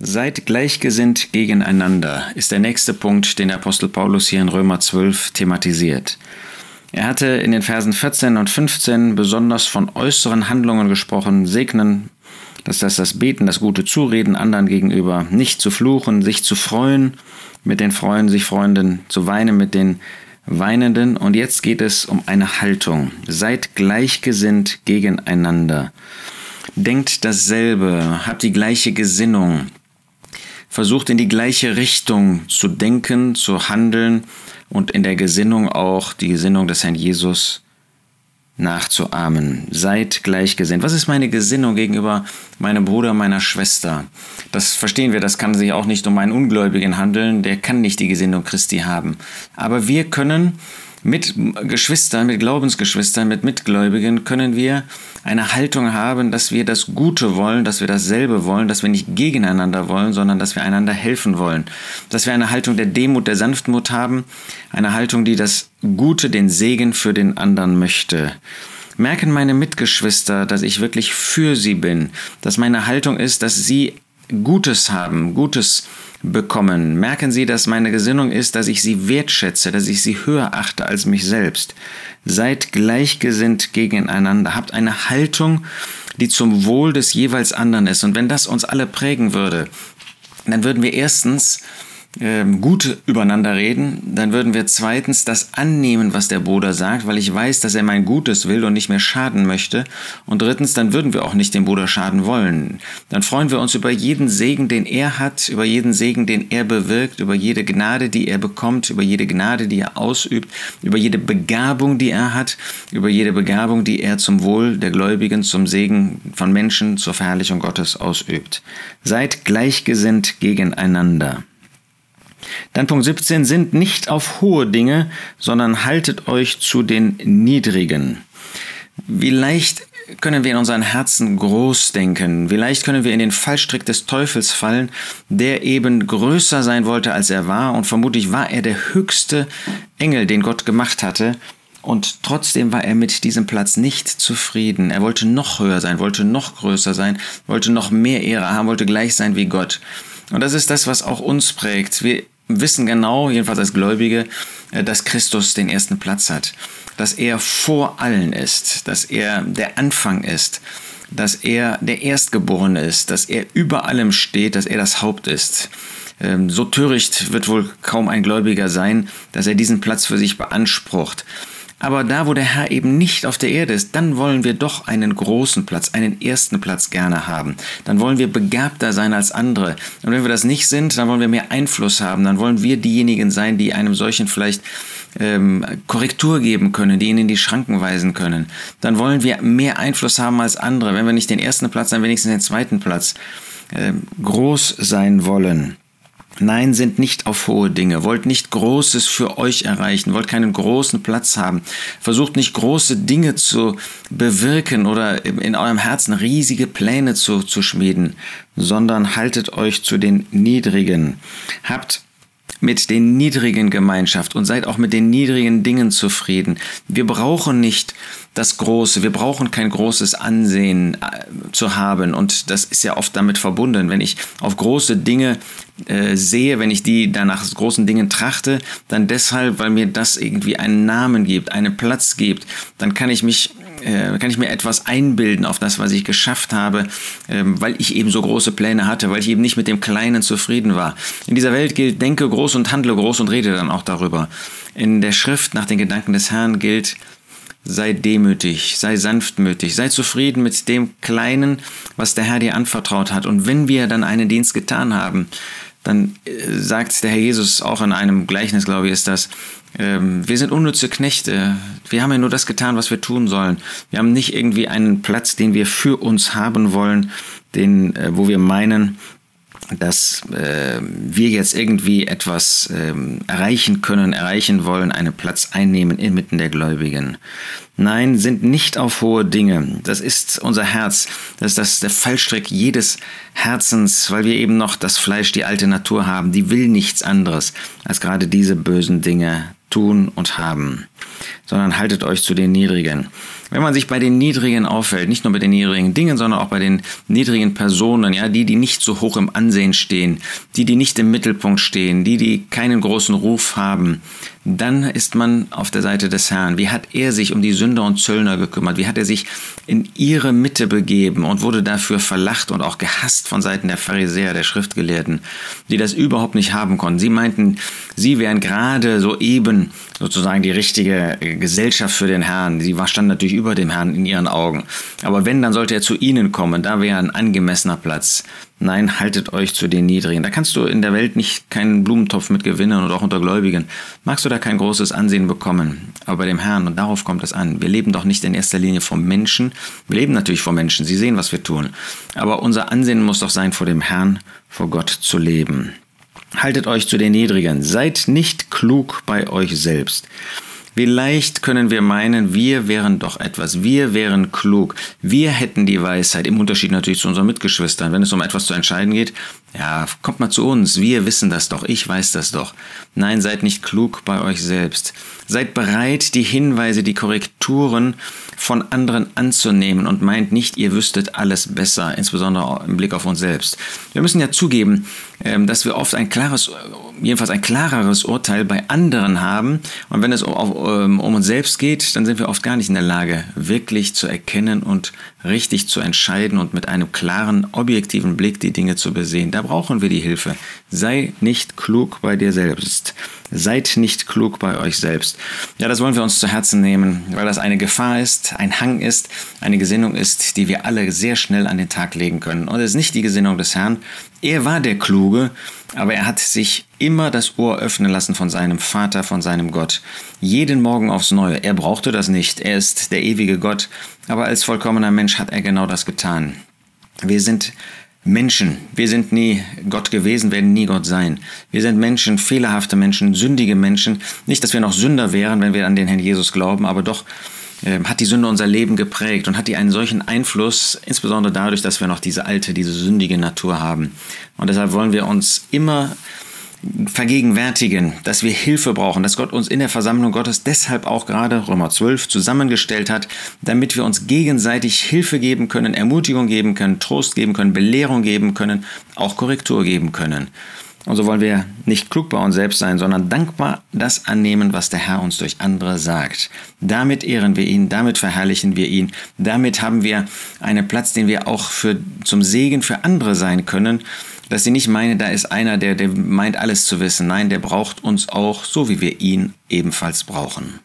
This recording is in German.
Seid gleichgesinnt gegeneinander ist der nächste Punkt, den der Apostel Paulus hier in Römer 12 thematisiert. Er hatte in den Versen 14 und 15 besonders von äußeren Handlungen gesprochen, segnen, das das Beten, das gute Zureden anderen gegenüber, nicht zu fluchen, sich zu freuen, mit den Freuen sich Freunden, zu weinen mit den Weinenden. Und jetzt geht es um eine Haltung. Seid gleichgesinnt gegeneinander. Denkt dasselbe, habt die gleiche Gesinnung, versucht in die gleiche Richtung zu denken, zu handeln und in der Gesinnung auch die Gesinnung des Herrn Jesus nachzuahmen. Seid gleichgesinnt. Was ist meine Gesinnung gegenüber meinem Bruder, meiner Schwester? Das verstehen wir, das kann sich auch nicht um einen Ungläubigen handeln, der kann nicht die Gesinnung Christi haben. Aber wir können mit Geschwistern, mit Glaubensgeschwistern, mit Mitgläubigen können wir eine Haltung haben, dass wir das Gute wollen, dass wir dasselbe wollen, dass wir nicht gegeneinander wollen, sondern dass wir einander helfen wollen. Dass wir eine Haltung der Demut, der Sanftmut haben, eine Haltung, die das Gute, den Segen für den anderen möchte. Merken meine Mitgeschwister, dass ich wirklich für sie bin, dass meine Haltung ist, dass sie Gutes haben, Gutes bekommen. Merken Sie, dass meine Gesinnung ist, dass ich Sie wertschätze, dass ich Sie höher achte als mich selbst. Seid gleichgesinnt gegeneinander, habt eine Haltung, die zum Wohl des jeweils anderen ist. Und wenn das uns alle prägen würde, dann würden wir erstens gut übereinander reden, dann würden wir zweitens das annehmen, was der Bruder sagt, weil ich weiß, dass er mein Gutes will und nicht mehr schaden möchte. Und drittens, dann würden wir auch nicht dem Bruder schaden wollen. Dann freuen wir uns über jeden Segen, den er hat, über jeden Segen, den er bewirkt, über jede Gnade, die er bekommt, über jede Gnade, die er ausübt, über jede Begabung, die er hat, über jede Begabung, die er zum Wohl der Gläubigen, zum Segen von Menschen, zur Verherrlichung Gottes ausübt. Seid gleichgesinnt gegeneinander. Dann Punkt 17, sind nicht auf hohe Dinge, sondern haltet euch zu den niedrigen. Wie leicht können wir in unseren Herzen groß denken. Wie leicht können wir in den Fallstrick des Teufels fallen, der eben größer sein wollte, als er war. Und vermutlich war er der höchste Engel, den Gott gemacht hatte. Und trotzdem war er mit diesem Platz nicht zufrieden. Er wollte noch höher sein, wollte noch größer sein, wollte noch mehr Ehre haben, wollte gleich sein wie Gott. Und das ist das, was auch uns prägt. Wir wissen genau, jedenfalls als Gläubige, äh, dass Christus den ersten Platz hat, dass er vor allen ist, dass er der Anfang ist, dass er der Erstgeborene ist, dass er über allem steht, dass er das Haupt ist. Ähm, so töricht wird wohl kaum ein Gläubiger sein, dass er diesen Platz für sich beansprucht. Aber da, wo der Herr eben nicht auf der Erde ist, dann wollen wir doch einen großen Platz, einen ersten Platz gerne haben. Dann wollen wir begabter sein als andere. Und wenn wir das nicht sind, dann wollen wir mehr Einfluss haben. Dann wollen wir diejenigen sein, die einem solchen vielleicht ähm, Korrektur geben können, die ihn in die Schranken weisen können. Dann wollen wir mehr Einfluss haben als andere. Wenn wir nicht den ersten Platz, dann wenigstens den zweiten Platz. Ähm, groß sein wollen. Nein, sind nicht auf hohe Dinge, wollt nicht Großes für euch erreichen, wollt keinen großen Platz haben, versucht nicht große Dinge zu bewirken oder in eurem Herzen riesige Pläne zu, zu schmieden, sondern haltet euch zu den Niedrigen. Habt mit den niedrigen Gemeinschaft und seid auch mit den niedrigen Dingen zufrieden. Wir brauchen nicht das Große, wir brauchen kein großes Ansehen äh, zu haben und das ist ja oft damit verbunden. Wenn ich auf große Dinge äh, sehe, wenn ich die danach großen Dingen trachte, dann deshalb, weil mir das irgendwie einen Namen gibt, einen Platz gibt, dann kann ich mich äh, kann ich mir etwas einbilden auf das, was ich geschafft habe, ähm, weil ich eben so große Pläne hatte, weil ich eben nicht mit dem Kleinen zufrieden war. In dieser Welt gilt, denke groß und handle groß und rede dann auch darüber. In der Schrift nach den Gedanken des Herrn gilt, sei demütig, sei sanftmütig, sei zufrieden mit dem Kleinen, was der Herr dir anvertraut hat. Und wenn wir dann einen Dienst getan haben, dann äh, sagt der Herr Jesus auch in einem Gleichnis, glaube ich, ist das, ähm, wir sind unnütze Knechte. Wir haben ja nur das getan, was wir tun sollen. Wir haben nicht irgendwie einen Platz, den wir für uns haben wollen, den, äh, wo wir meinen, dass äh, wir jetzt irgendwie etwas ähm, erreichen können, erreichen wollen, einen Platz einnehmen inmitten der Gläubigen. Nein, sind nicht auf hohe Dinge. Das ist unser Herz. Das ist das, der Fallstrick jedes Herzens, weil wir eben noch das Fleisch, die alte Natur haben. Die will nichts anderes, als gerade diese bösen Dinge tun und haben, sondern haltet euch zu den Niedrigen. Wenn man sich bei den Niedrigen auffällt, nicht nur bei den niedrigen Dingen, sondern auch bei den niedrigen Personen, ja, die, die nicht so hoch im Ansehen stehen, die, die nicht im Mittelpunkt stehen, die, die keinen großen Ruf haben, dann ist man auf der Seite des Herrn. Wie hat er sich um die Sünder und Zöllner gekümmert? Wie hat er sich in ihre Mitte begeben und wurde dafür verlacht und auch gehasst von Seiten der Pharisäer, der Schriftgelehrten, die das überhaupt nicht haben konnten. Sie meinten, sie wären gerade soeben sozusagen die richtige Gesellschaft für den Herrn. Sie standen natürlich über dem Herrn in ihren Augen. Aber wenn, dann sollte er zu ihnen kommen. Da wäre ein angemessener Platz. Nein, haltet euch zu den Niedrigen. Da kannst du in der Welt nicht keinen Blumentopf mit gewinnen und auch unter Gläubigen. Magst du da kein großes Ansehen bekommen. Aber bei dem Herrn, und darauf kommt es an. Wir leben doch nicht in erster Linie vom Menschen. Wir leben natürlich vom Menschen. Sie sehen, was wir tun. Aber unser Ansehen muss doch sein, vor dem Herrn, vor Gott zu leben. Haltet euch zu den Niedrigen. Seid nicht klug bei euch selbst. Wie leicht können wir meinen, wir wären doch etwas, wir wären klug, wir hätten die Weisheit, im Unterschied natürlich zu unseren Mitgeschwistern. Wenn es um etwas zu entscheiden geht, ja, kommt mal zu uns, wir wissen das doch, ich weiß das doch. Nein, seid nicht klug bei euch selbst. Seid bereit, die Hinweise, die Korrekturen von anderen anzunehmen und meint nicht, ihr wüsstet alles besser, insbesondere im Blick auf uns selbst. Wir müssen ja zugeben, ähm, dass wir oft ein klares, jedenfalls ein klareres Urteil bei anderen haben. Und wenn es um, um uns selbst geht, dann sind wir oft gar nicht in der Lage, wirklich zu erkennen und richtig zu entscheiden und mit einem klaren, objektiven Blick die Dinge zu besehen. Da brauchen wir die Hilfe. Sei nicht klug bei dir selbst. Seid nicht klug bei euch selbst. Ja, das wollen wir uns zu Herzen nehmen, weil das eine Gefahr ist, ein Hang ist, eine Gesinnung ist, die wir alle sehr schnell an den Tag legen können. Und es ist nicht die Gesinnung des Herrn. Er war der Kluge, aber er hat sich immer das Ohr öffnen lassen von seinem Vater, von seinem Gott. Jeden Morgen aufs Neue. Er brauchte das nicht. Er ist der ewige Gott. Aber als vollkommener Mensch hat er genau das getan. Wir sind Menschen. Wir sind nie Gott gewesen, werden nie Gott sein. Wir sind Menschen, fehlerhafte Menschen, sündige Menschen. Nicht, dass wir noch Sünder wären, wenn wir an den Herrn Jesus glauben, aber doch hat die Sünde unser Leben geprägt und hat die einen solchen Einfluss, insbesondere dadurch, dass wir noch diese alte, diese sündige Natur haben. Und deshalb wollen wir uns immer vergegenwärtigen, dass wir Hilfe brauchen, dass Gott uns in der Versammlung Gottes deshalb auch gerade Römer 12 zusammengestellt hat, damit wir uns gegenseitig Hilfe geben können, Ermutigung geben können, Trost geben können, Belehrung geben können, auch Korrektur geben können. Und so wollen wir nicht klug bei uns selbst sein, sondern dankbar das annehmen, was der Herr uns durch andere sagt. Damit ehren wir ihn, damit verherrlichen wir ihn, damit haben wir einen Platz, den wir auch für, zum Segen für andere sein können dass sie nicht meinen, da ist einer, der, der meint alles zu wissen. Nein, der braucht uns auch, so wie wir ihn ebenfalls brauchen.